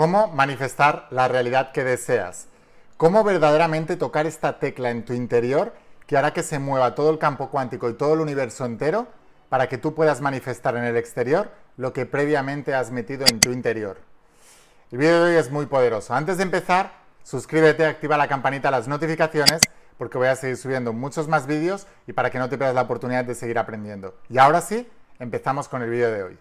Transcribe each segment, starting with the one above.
cómo manifestar la realidad que deseas. Cómo verdaderamente tocar esta tecla en tu interior que hará que se mueva todo el campo cuántico y todo el universo entero para que tú puedas manifestar en el exterior lo que previamente has metido en tu interior. El vídeo de hoy es muy poderoso. Antes de empezar, suscríbete, activa la campanita, las notificaciones, porque voy a seguir subiendo muchos más vídeos y para que no te pierdas la oportunidad de seguir aprendiendo. Y ahora sí, empezamos con el vídeo de hoy.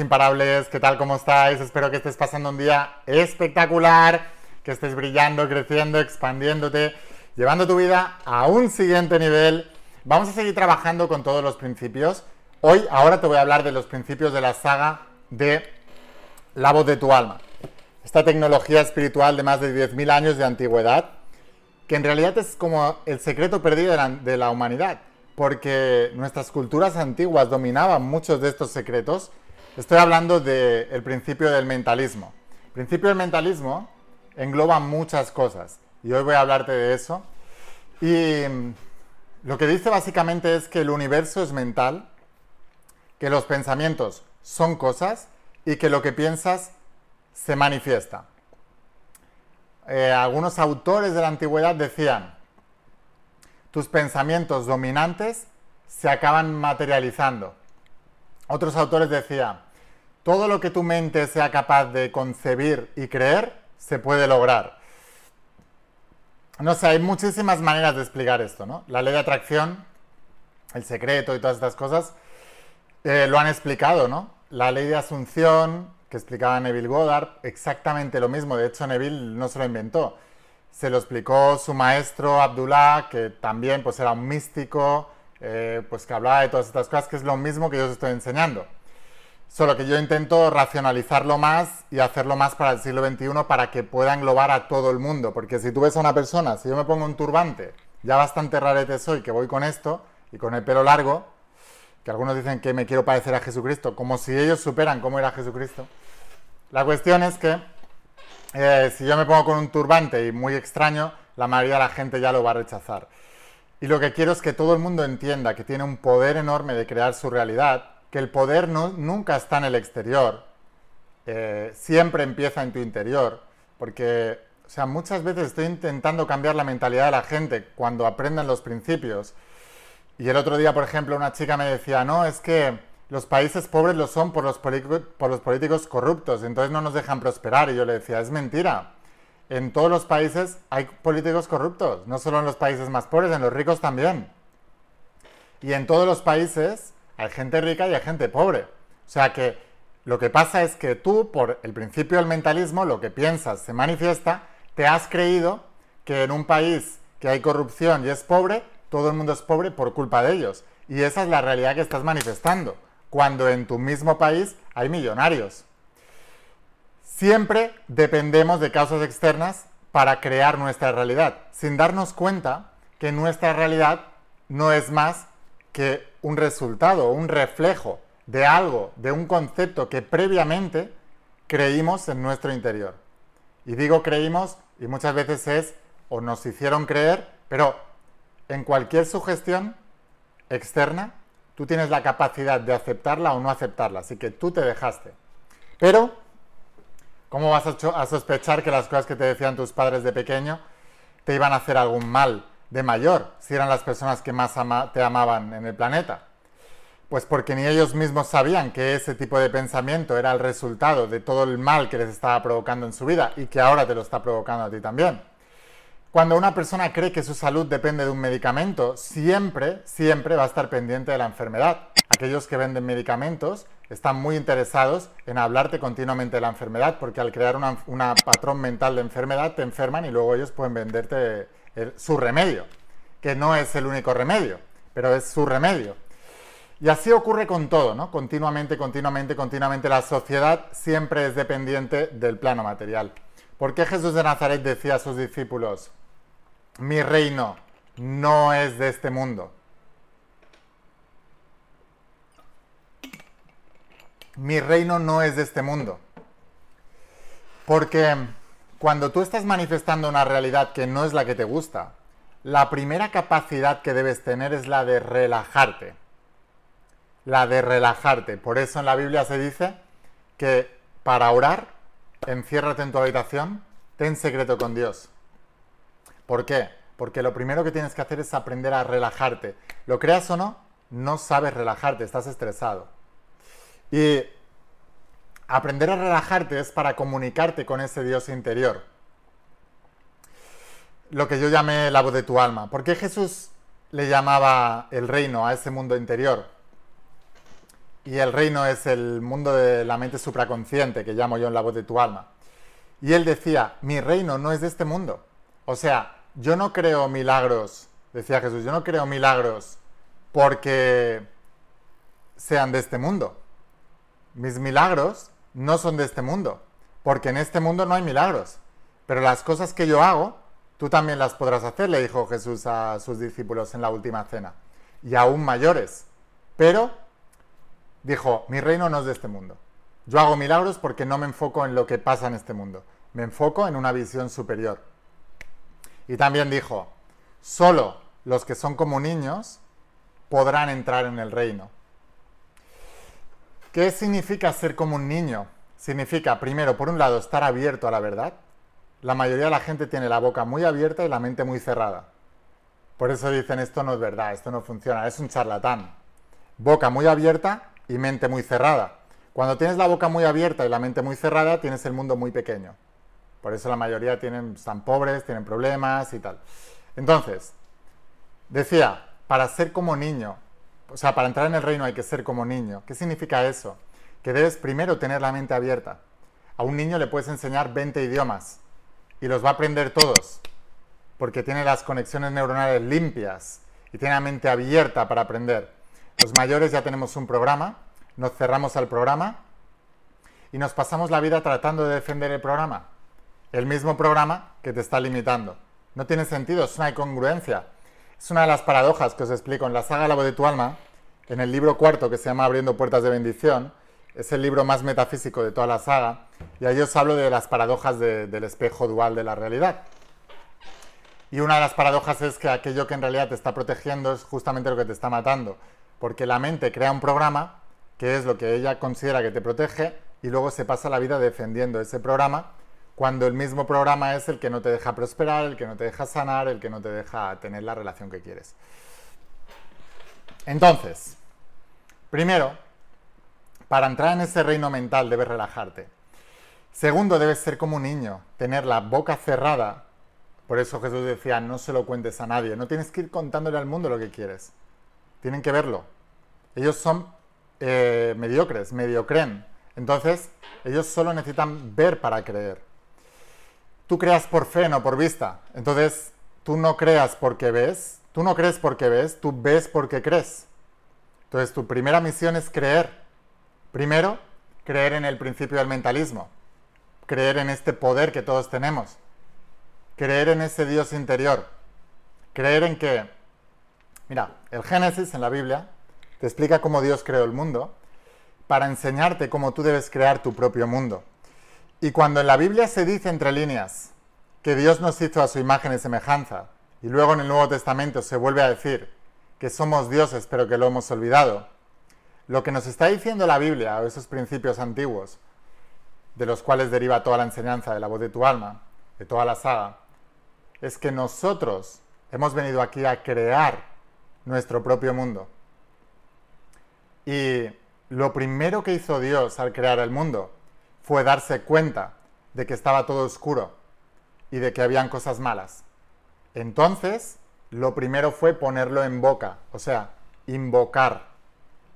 Imparables, ¿qué tal? ¿Cómo estáis? Espero que estés pasando un día espectacular, que estés brillando, creciendo, expandiéndote, llevando tu vida a un siguiente nivel. Vamos a seguir trabajando con todos los principios. Hoy, ahora te voy a hablar de los principios de la saga de la voz de tu alma. Esta tecnología espiritual de más de 10.000 años de antigüedad, que en realidad es como el secreto perdido de la, de la humanidad, porque nuestras culturas antiguas dominaban muchos de estos secretos Estoy hablando del principio del mentalismo. El principio del mentalismo engloba muchas cosas y hoy voy a hablarte de eso. Y mm, lo que dice básicamente es que el universo es mental, que los pensamientos son cosas y que lo que piensas se manifiesta. Eh, algunos autores de la antigüedad decían, tus pensamientos dominantes se acaban materializando. Otros autores decían, todo lo que tu mente sea capaz de concebir y creer, se puede lograr. No sé, hay muchísimas maneras de explicar esto, ¿no? La ley de atracción, el secreto y todas estas cosas eh, lo han explicado, ¿no? La ley de asunción, que explicaba Neville Goddard, exactamente lo mismo. De hecho, Neville no se lo inventó. Se lo explicó su maestro Abdullah, que también pues, era un místico, eh, pues que hablaba de todas estas cosas, que es lo mismo que yo os estoy enseñando. Solo que yo intento racionalizarlo más y hacerlo más para el siglo XXI para que pueda englobar a todo el mundo. Porque si tú ves a una persona, si yo me pongo un turbante, ya bastante rarete soy que voy con esto y con el pelo largo, que algunos dicen que me quiero parecer a Jesucristo, como si ellos superan cómo era Jesucristo. La cuestión es que eh, si yo me pongo con un turbante y muy extraño, la mayoría de la gente ya lo va a rechazar. Y lo que quiero es que todo el mundo entienda que tiene un poder enorme de crear su realidad que el poder nunca está en el exterior, eh, siempre empieza en tu interior, porque, o sea, muchas veces estoy intentando cambiar la mentalidad de la gente cuando aprenden los principios. Y el otro día, por ejemplo, una chica me decía, no, es que los países pobres lo son por los, por los políticos corruptos, entonces no nos dejan prosperar. Y yo le decía, es mentira. En todos los países hay políticos corruptos, no solo en los países más pobres, en los ricos también. Y en todos los países hay gente rica y hay gente pobre. O sea que lo que pasa es que tú, por el principio del mentalismo, lo que piensas se manifiesta, te has creído que en un país que hay corrupción y es pobre, todo el mundo es pobre por culpa de ellos. Y esa es la realidad que estás manifestando, cuando en tu mismo país hay millonarios. Siempre dependemos de causas externas para crear nuestra realidad, sin darnos cuenta que nuestra realidad no es más que un resultado, un reflejo de algo, de un concepto que previamente creímos en nuestro interior. Y digo creímos y muchas veces es o nos hicieron creer, pero en cualquier sugestión externa, tú tienes la capacidad de aceptarla o no aceptarla, así que tú te dejaste. Pero, ¿cómo vas a, sospechar que las cosas que te decían tus padres de pequeño te iban a hacer algún mal de mayor, si eran las personas que más te amaban en el planeta? Pues porque ni ellos mismos sabían que ese tipo de pensamiento era el resultado de todo el mal que les estaba provocando en su vida y que ahora te lo está provocando a ti también. Cuando una persona cree que su salud depende de un medicamento, siempre, siempre va a estar pendiente de la enfermedad. Aquellos que venden medicamentos están muy interesados en hablarte continuamente de la enfermedad porque al crear un patrón mental de enfermedad te enferman y luego ellos pueden venderte su remedio, que no es el único remedio, pero es su remedio. Y así ocurre con todo, ¿no? Continuamente, continuamente, continuamente. La sociedad siempre es dependiente del plano material. ¿Por qué Jesús de Nazaret decía a sus discípulos, mi reino no es de este mundo. Mi reino no es de este mundo. Porque cuando tú estás manifestando una realidad que no es la que te gusta, la primera capacidad que debes tener es la de relajarte. La de relajarte. Por eso en la Biblia se dice que para orar, enciérrate en tu habitación, ten secreto con Dios. ¿Por qué? Porque lo primero que tienes que hacer es aprender a relajarte. Lo creas o no, no sabes relajarte, estás estresado. Y Aprender a relajarte es para comunicarte con ese Dios interior. Lo que yo llamé la voz de tu alma. ¿Por qué Jesús le llamaba el reino a ese mundo interior? Y el reino es el mundo de la mente supraconsciente, que llamo yo en la voz de tu alma. Y él decía, mi reino no es de este mundo. O sea, yo no creo milagros, decía Jesús, yo no creo milagros porque sean de este mundo. Mis milagros no son de este mundo, porque en este mundo no hay milagros. Pero las cosas que yo hago, tú también las podrás hacer, le dijo Jesús a sus discípulos en la última cena, y aún mayores. Pero dijo, mi reino no es de este mundo. Yo hago milagros porque no me enfoco en lo que pasa en este mundo, me enfoco en una visión superior. Y también dijo, solo los que son como niños podrán entrar en el reino. ¿Qué significa ser como un niño? Significa, primero, por un lado, estar abierto a la verdad. La mayoría de la gente tiene la boca muy abierta y la mente muy cerrada. Por eso dicen esto no es verdad, esto no funciona, es un charlatán. Boca muy abierta y mente muy cerrada. Cuando tienes la boca muy abierta y la mente muy cerrada, tienes el mundo muy pequeño. Por eso la mayoría tienen, están pobres, tienen problemas y tal. Entonces, decía, para ser como niño, o sea, para entrar en el reino hay que ser como niño. ¿Qué significa eso? Que debes primero tener la mente abierta. A un niño le puedes enseñar 20 idiomas y los va a aprender todos, porque tiene las conexiones neuronales limpias y tiene la mente abierta para aprender. Los mayores ya tenemos un programa, nos cerramos al programa y nos pasamos la vida tratando de defender el programa. El mismo programa que te está limitando. No tiene sentido, es una incongruencia. Es una de las paradojas que os explico en la saga La voz de tu alma, en el libro cuarto que se llama Abriendo puertas de bendición. Es el libro más metafísico de toda la saga y ahí os hablo de las paradojas del espejo dual de la realidad. Y una de las paradojas es que aquello que en realidad te está protegiendo es justamente lo que te está matando, porque la mente crea un programa que es lo que ella considera que te protege y luego se pasa la vida defendiendo ese programa cuando el mismo programa es el que no te deja prosperar, el que no te deja sanar, el que no te deja tener la relación que quieres. Entonces, primero, para entrar en ese reino mental debes relajarte. Segundo, debes ser como un niño, tener la boca cerrada. Por eso Jesús decía, no se lo cuentes a nadie, no tienes que ir contándole al mundo lo que quieres. Tienen que verlo. Ellos son eh, mediocres, mediocren. Entonces, ellos solo necesitan ver para creer tú creas por fe, no por vista. Entonces, tú no creas porque ves, tú no crees porque ves, tú ves porque crees. Entonces, tu primera misión es creer. Primero, creer en el principio del mentalismo, creer en este poder que todos tenemos, creer en ese Dios interior, creer en que, mira, el Génesis en la Biblia te explica cómo Dios creó el mundo para enseñarte cómo tú debes crear tu propio mundo. Y cuando en la Biblia se dice entre líneas que Dios nos hizo a su imagen y semejanza, y luego en el Nuevo Testamento se vuelve a decir que somos dioses pero que lo hemos olvidado, lo que nos está diciendo la Biblia o esos principios antiguos, de los cuales deriva toda la enseñanza de la voz de tu alma, de toda la saga, es que nosotros hemos venido aquí a crear nuestro propio mundo. Y lo primero que hizo Dios al crear el mundo fue darse cuenta de que estaba todo oscuro y de que habían cosas malas. Entonces, lo primero fue ponerlo en boca, o sea, invocar.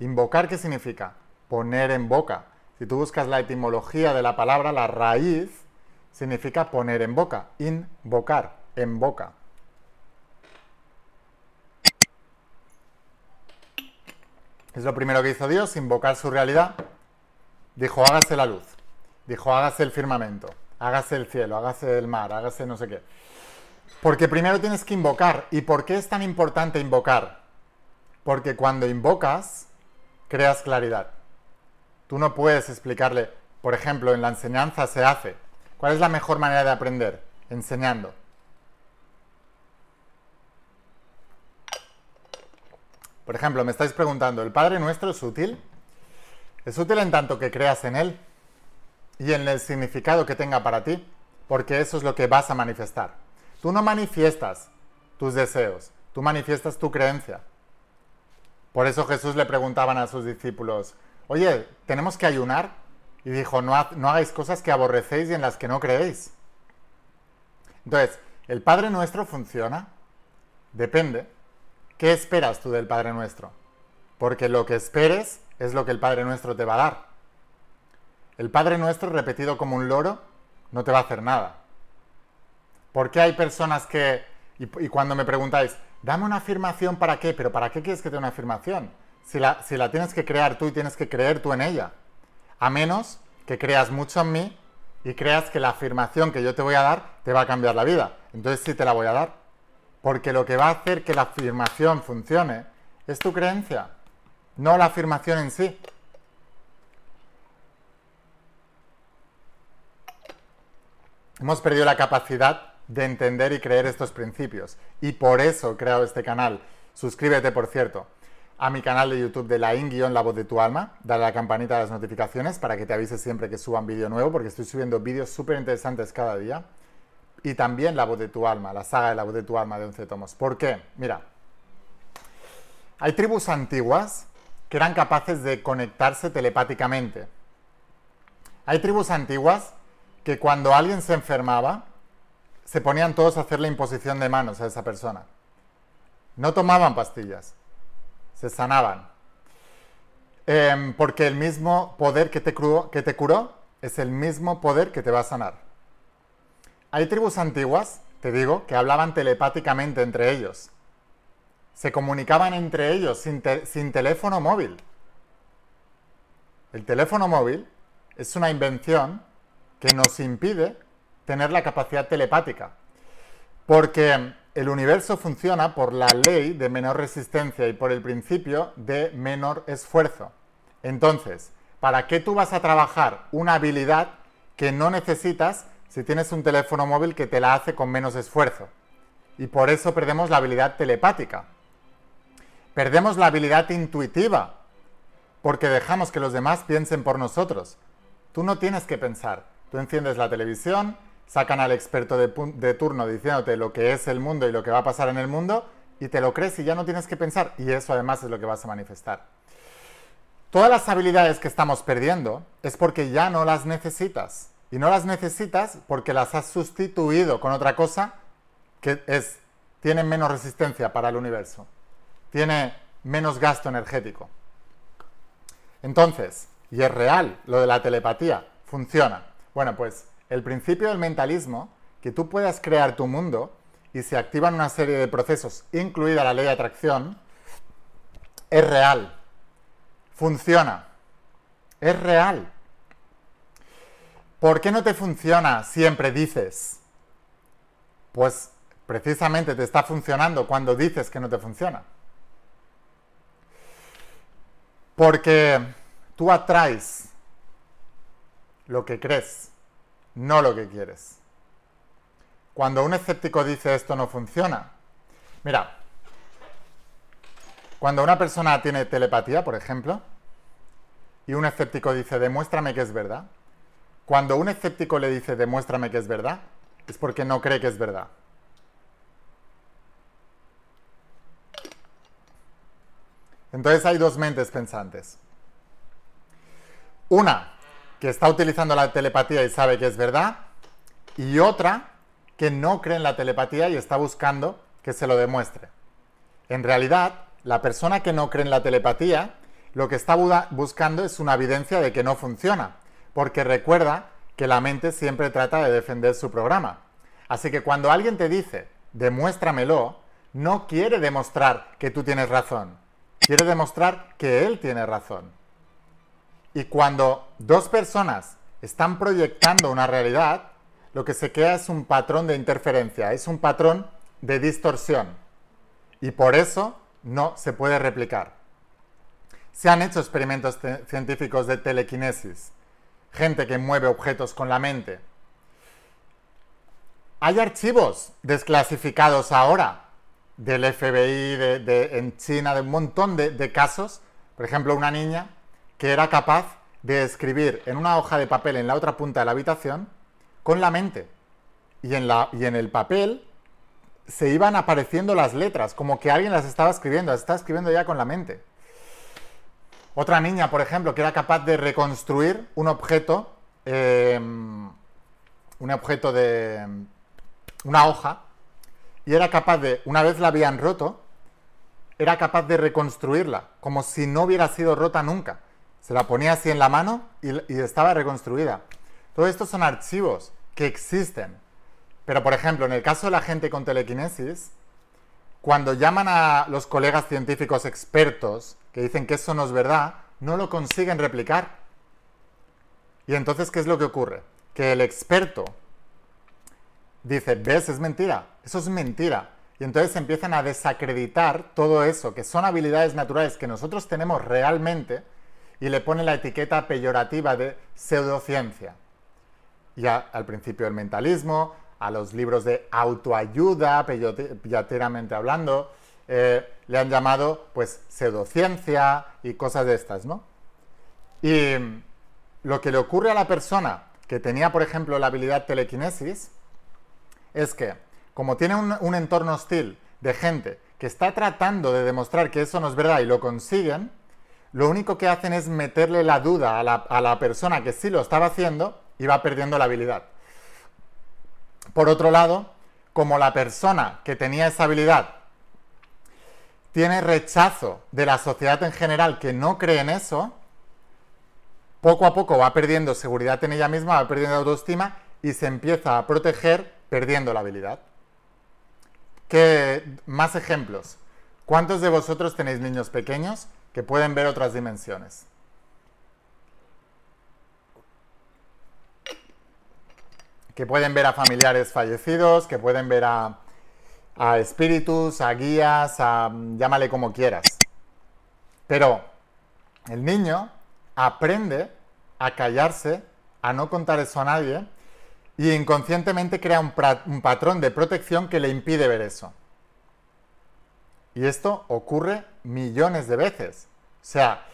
¿Invocar qué significa? Poner en boca. Si tú buscas la etimología de la palabra, la raíz significa poner en boca, invocar, en boca. Es lo primero que hizo Dios, invocar su realidad. Dijo, hágase la luz. Dijo, hágase el firmamento, hágase el cielo, hágase el mar, hágase no sé qué. Porque primero tienes que invocar. ¿Y por qué es tan importante invocar? Porque cuando invocas, creas claridad. Tú no puedes explicarle, por ejemplo, en la enseñanza se hace. ¿Cuál es la mejor manera de aprender? Enseñando. Por ejemplo, me estáis preguntando, ¿el Padre Nuestro es útil? Es útil en tanto que creas en Él y en el significado que tenga para ti, porque eso es lo que vas a manifestar. Tú no manifiestas tus deseos, tú manifiestas tu creencia. Por eso Jesús le preguntaban a sus discípulos, oye, ¿tenemos que ayunar? Y dijo, no, no hagáis cosas que aborrecéis y en las que no creéis. Entonces, ¿el Padre Nuestro funciona? Depende. ¿Qué esperas tú del Padre Nuestro? Porque lo que esperes es lo que el Padre Nuestro te va a dar. El Padre Nuestro repetido como un loro no te va a hacer nada. ¿Por qué hay personas que, y, cuando me preguntáis, dame una afirmación para qué, pero ¿para qué quieres que te dé una afirmación? Si la, si la tienes que crear tú y tienes que creer tú en ella. A menos que creas mucho en mí y creas que la afirmación que yo te voy a dar te va a cambiar la vida. Entonces sí te la voy a dar. Porque lo que va a hacer que la afirmación funcione es tu creencia, no la afirmación en sí. Hemos perdido la capacidad de entender y creer estos principios. Y por eso he creado este canal. Suscríbete, por cierto, a mi canal de YouTube de la in-la voz de tu alma. Dale a la campanita de las notificaciones para que te avise siempre que suban vídeo nuevo, porque estoy subiendo vídeos súper interesantes cada día. Y también la voz de tu alma, la saga de la voz de tu alma de 11 tomos. ¿Por qué? Mira, hay tribus antiguas que eran capaces de conectarse telepáticamente. Hay tribus antiguas que cuando alguien se enfermaba, se ponían todos a hacer la imposición de manos a esa persona. No tomaban pastillas, se sanaban. Em, porque el mismo poder que te, curó, que te curó es el mismo poder que te va a sanar. Hay tribus antiguas, te digo, que hablaban telepáticamente entre ellos. Se comunicaban entre ellos sin, sin teléfono móvil. El teléfono móvil es una invención que nos impide tener la capacidad telepática. Porque el universo funciona por la ley de menor resistencia y por el principio de menor esfuerzo. Entonces, ¿para qué tú vas a trabajar una habilidad que no necesitas si tienes un teléfono móvil que te la hace con menos esfuerzo? Y por eso perdemos la habilidad telepática. Perdemos la habilidad intuitiva, porque dejamos que los demás piensen por nosotros. Tú no tienes que pensar. Tú enciendes la televisión, sacan al experto de, turno diciéndote lo que es el mundo y lo que va a pasar en el mundo y te lo crees y ya no tienes que pensar y eso además es lo que vas a manifestar. Todas las habilidades que estamos perdiendo es porque ya no las necesitas y no las necesitas porque las has sustituido con otra cosa que es tiene menos resistencia para el universo, tiene menos gasto energético. Entonces, y es real, lo de la telepatía, funciona. Bueno, pues el principio del mentalismo, que tú puedas crear tu mundo y se activan una serie de procesos, incluida la ley de atracción, es real. Funciona. Es real. ¿Por qué no te funciona siempre dices? Pues precisamente te está funcionando cuando dices que no te funciona. Porque tú atraes lo que crees no lo que quieres. Cuando un escéptico dice esto no funciona, mira, cuando una persona tiene telepatía, por ejemplo, y un escéptico dice demuéstrame que es verdad, cuando un escéptico le dice demuéstrame que es verdad, es porque no cree que es verdad. Entonces hay dos mentes pensantes. Una que está utilizando la telepatía y sabe que es verdad, y otra que no cree en la telepatía y está buscando que se lo demuestre. En realidad, la persona que no cree en la telepatía lo que está buscando es una evidencia de que no funciona, porque recuerda que la mente siempre trata de defender su programa. Así que cuando alguien te dice, demuéstramelo, no quiere demostrar que tú tienes razón, quiere demostrar que él tiene razón. Y cuando dos personas están proyectando una realidad, lo que se crea es un patrón de interferencia, es un patrón de distorsión. Y por eso no se puede replicar. Se han hecho experimentos científicos de telequinesis, gente que mueve objetos con la mente. Hay archivos desclasificados ahora del FBI de, en China, de un montón de casos. Por ejemplo, una niña que era capaz de escribir en una hoja de papel en la otra punta de la habitación con la mente. Y en, la, y en el papel se iban apareciendo las letras, como que alguien las estaba escribiendo, las estaba escribiendo ya con la mente. Otra niña, por ejemplo, que era capaz de reconstruir un objeto, em, un objeto de una hoja, y era capaz de, una vez la habían roto, era capaz de reconstruirla, como si no hubiera sido rota nunca. Se la ponía así en la mano y, estaba reconstruida. Todo esto son archivos que existen. Pero, por ejemplo, en el caso de la gente con telequinesis, cuando llaman a los colegas científicos expertos que dicen que eso no es verdad, no lo consiguen replicar. Y entonces, ¿qué es lo que ocurre? Que el experto dice, ves, es mentira, eso es mentira. Y entonces empiezan a desacreditar todo eso, que son habilidades naturales que nosotros tenemos realmente, y le pone la etiqueta peyorativa de pseudociencia. Ya al principio el mentalismo, a los libros de autoayuda, peyorativamente hablando, eh, le han llamado pues pseudociencia y cosas de estas, ¿no? Y lo que le ocurre a la persona que tenía, por ejemplo, la habilidad telequinesis, es que como tiene un, un entorno hostil de gente que está tratando de demostrar que eso no es verdad y lo consiguen, lo único que hacen es meterle la duda a la, persona que sí lo estaba haciendo y va perdiendo la habilidad. Por otro lado, como la persona que tenía esa habilidad tiene rechazo de la sociedad en general que no cree en eso, poco a poco va perdiendo seguridad en ella misma, va perdiendo autoestima y se empieza a proteger perdiendo la habilidad. ¿Qué más ejemplos? ¿Cuántos de vosotros tenéis niños pequeños que pueden ver otras dimensiones. Que pueden ver a familiares fallecidos, que pueden ver a, espíritus, a guías, a llámale como quieras. Pero el niño aprende a callarse, a no contar eso a nadie, y inconscientemente crea un patrón de protección que le impide ver eso. Y esto ocurre millones de veces. O sea,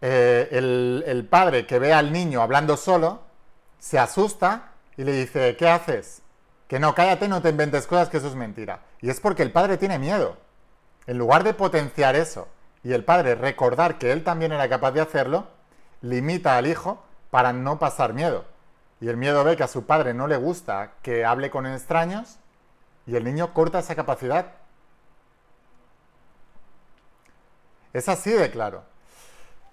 eh, el, padre que ve al niño hablando solo, se asusta y le dice, ¿qué haces? Que no, cállate, no te inventes cosas, que eso es mentira. Y es porque el padre tiene miedo. En lugar de potenciar eso y el padre recordar que él también era capaz de hacerlo, limita al hijo para no pasar miedo. Y el miedo ve que a su padre no le gusta que hable con extraños y el niño corta esa capacidad Es así de claro.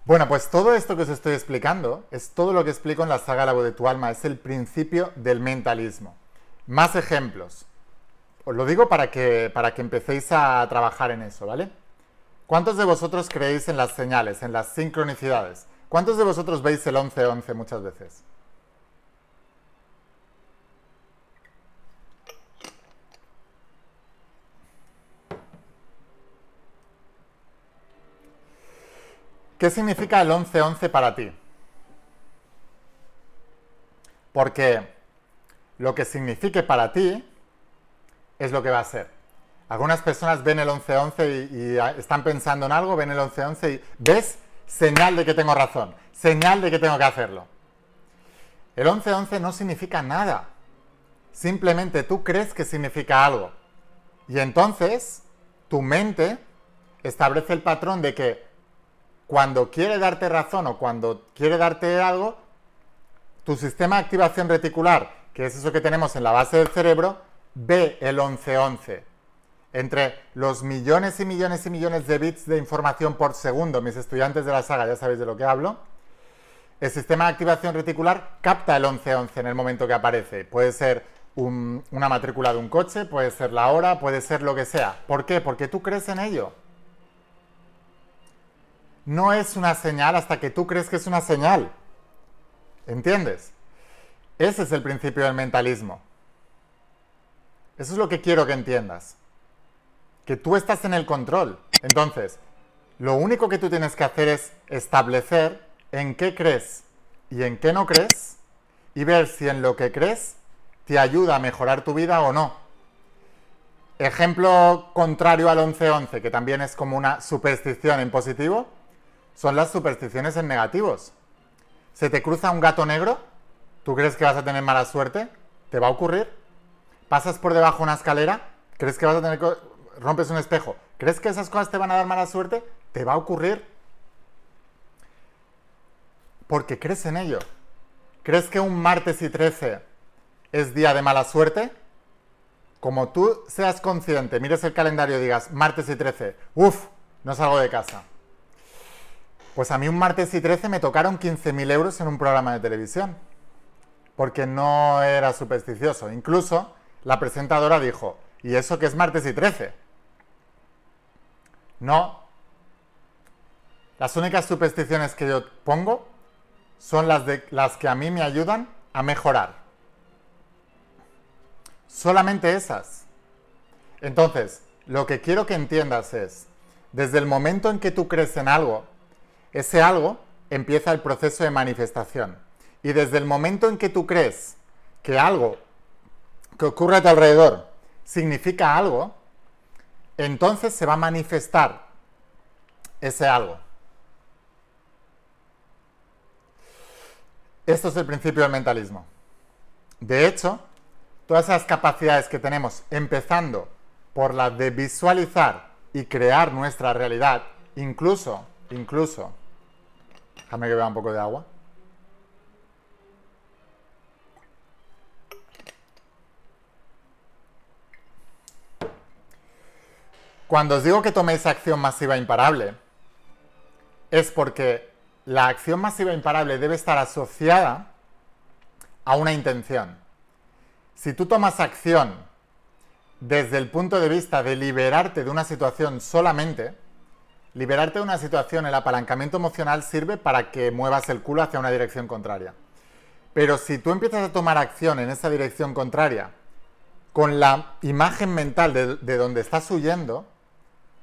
Bueno, pues todo esto que os estoy explicando es todo lo que explico en la saga La voz de tu alma, es el principio del mentalismo. Más ejemplos. Os lo digo para que, para que empecéis a trabajar en eso, ¿vale? ¿Cuántos de vosotros creéis en las señales, en las sincronicidades? ¿Cuántos de vosotros veis el 11-11 muchas veces? ¿Qué significa el 11-11 para ti? Porque lo que signifique para ti es lo que va a ser. Algunas personas ven el 11-11 y, están pensando en algo, ven el 11-11 y ves señal de que tengo razón, señal de que tengo que hacerlo. El 11-11 no significa nada. Simplemente tú crees que significa algo. Y entonces tu mente establece el patrón de que cuando quiere darte razón o cuando quiere darte algo, tu sistema de activación reticular, que es eso que tenemos en la base del cerebro, ve el 1111. Entre los millones y millones y millones de bits de información por segundo, mis estudiantes de la saga ya sabéis de lo que hablo, el sistema de activación reticular capta el 1111 en el momento que aparece. Puede ser una matrícula de un coche, puede ser la hora, puede ser lo que sea. ¿Por qué? Porque tú crees en ello no es una señal hasta que tú crees que es una señal. ¿Entiendes? Ese es el principio del mentalismo. Eso es lo que quiero que entiendas. Que tú estás en el control. Entonces, lo único que tú tienes que hacer es establecer en qué crees y en qué no crees y ver si en lo que crees te ayuda a mejorar tu vida o no. Ejemplo contrario al 11-11, que también es como una superstición en positivo, son las supersticiones en negativos. ¿Se te cruza un gato negro? ¿Tú crees que vas a tener mala suerte? ¿Te va a ocurrir? ¿Pasas por debajo de una escalera? ¿Crees que vas a tener... rompes un espejo? ¿Crees que esas cosas te van a dar mala suerte? ¿Te va a ocurrir? Porque crees en ello. ¿Crees que un martes y 13 es día de mala suerte? Como tú seas consciente, mires el calendario y digas martes y 13, uff, no salgo de casa. Pues a mí un martes y 13 me tocaron 15.000 euros en un programa de televisión, porque no era supersticioso. Incluso la presentadora dijo, ¿y eso que es martes y 13? No. Las únicas supersticiones que yo pongo son las, de, las que a mí me ayudan a mejorar. Solamente esas. Entonces, lo que quiero que entiendas es, desde el momento en que tú crees en algo, ese algo empieza el proceso de manifestación. Y desde el momento en que tú crees que algo que ocurre a tu alrededor significa algo, entonces se va a manifestar ese algo. Esto es el principio del mentalismo. De hecho, todas esas capacidades que tenemos, empezando por la de visualizar y crear nuestra realidad, incluso, incluso Déjame que beba un poco de agua. Cuando os digo que toméis acción masiva imparable, es porque la acción masiva imparable debe estar asociada a una intención. Si tú tomas acción desde el punto de vista de liberarte de una situación solamente, Liberarte de una situación, el apalancamiento emocional sirve para que muevas el culo hacia una dirección contraria. Pero si tú empiezas a tomar acción en esa dirección contraria, con la imagen mental de, de, donde estás huyendo,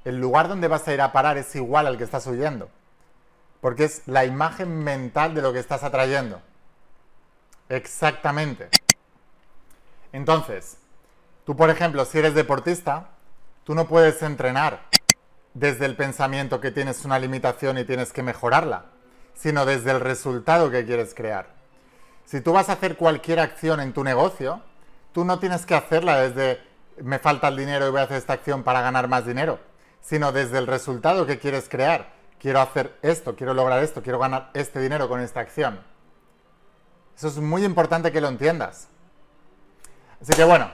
el lugar donde vas a ir a parar es igual al que estás huyendo. Porque es la imagen mental de lo que estás atrayendo. Exactamente. Entonces, tú por ejemplo, si eres deportista, tú no puedes entrenar desde el pensamiento que tienes una limitación y tienes que mejorarla, sino desde el resultado que quieres crear. Si tú vas a hacer cualquier acción en tu negocio, tú no tienes que hacerla desde me falta el dinero y voy a hacer esta acción para ganar más dinero, sino desde el resultado que quieres crear. Quiero hacer esto, quiero lograr esto, quiero ganar este dinero con esta acción. Eso es muy importante que lo entiendas. Así que bueno,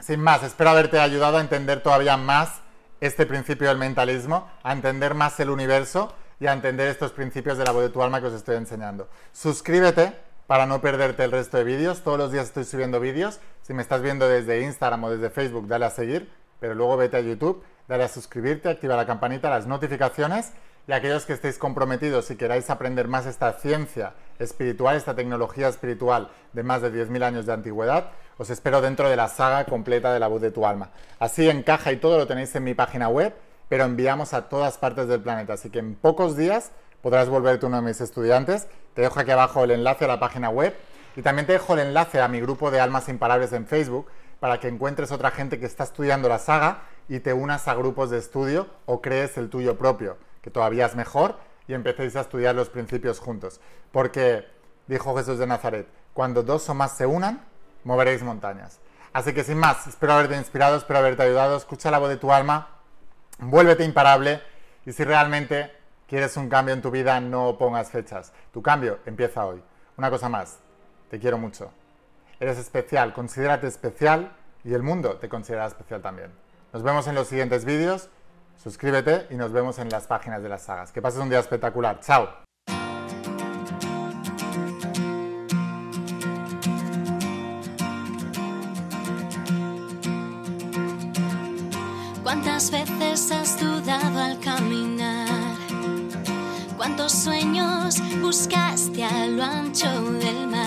sin más, espero haberte ayudado a entender todavía más este principio del mentalismo, a entender más el universo y a entender estos principios de la voz de tu alma que os estoy enseñando. Suscríbete para no perderte el resto de vídeos. Todos los días estoy subiendo vídeos. Si me estás viendo desde Instagram o desde Facebook, dale a seguir, pero luego vete a YouTube, dale a suscribirte, activa la campanita, las notificaciones y aquellos que estéis comprometidos y queráis aprender más esta ciencia espiritual, esta tecnología espiritual de más de 10.000 años de antigüedad, os espero dentro de la saga completa de la voz de tu alma. Así encaja y todo lo tenéis en mi página web, pero enviamos a todas partes del planeta. Así que en pocos días podrás volverte uno de mis estudiantes. Te dejo aquí abajo el enlace a la página web y también te dejo el enlace a mi grupo de almas imparables en Facebook para que encuentres otra gente que está estudiando la saga y te unas a grupos de estudio o crees el tuyo propio, que todavía es mejor, y empecéis a estudiar los principios juntos. Porque, dijo Jesús de Nazaret, cuando dos o más se unan, moveréis montañas. Así que sin más, espero haberte inspirado, espero haberte ayudado, escucha la voz de tu alma, vuélvete imparable y si realmente quieres un cambio en tu vida, no pongas fechas. Tu cambio empieza hoy. Una cosa más, te quiero mucho. Eres especial, considérate especial y el mundo te considera especial también. Nos vemos en los siguientes vídeos, suscríbete y nos vemos en las páginas de las sagas. Que pases un día espectacular. Chao. ¿Cuántas veces has dudado al caminar? ¿Cuántos sueños buscaste a lo ancho del mar?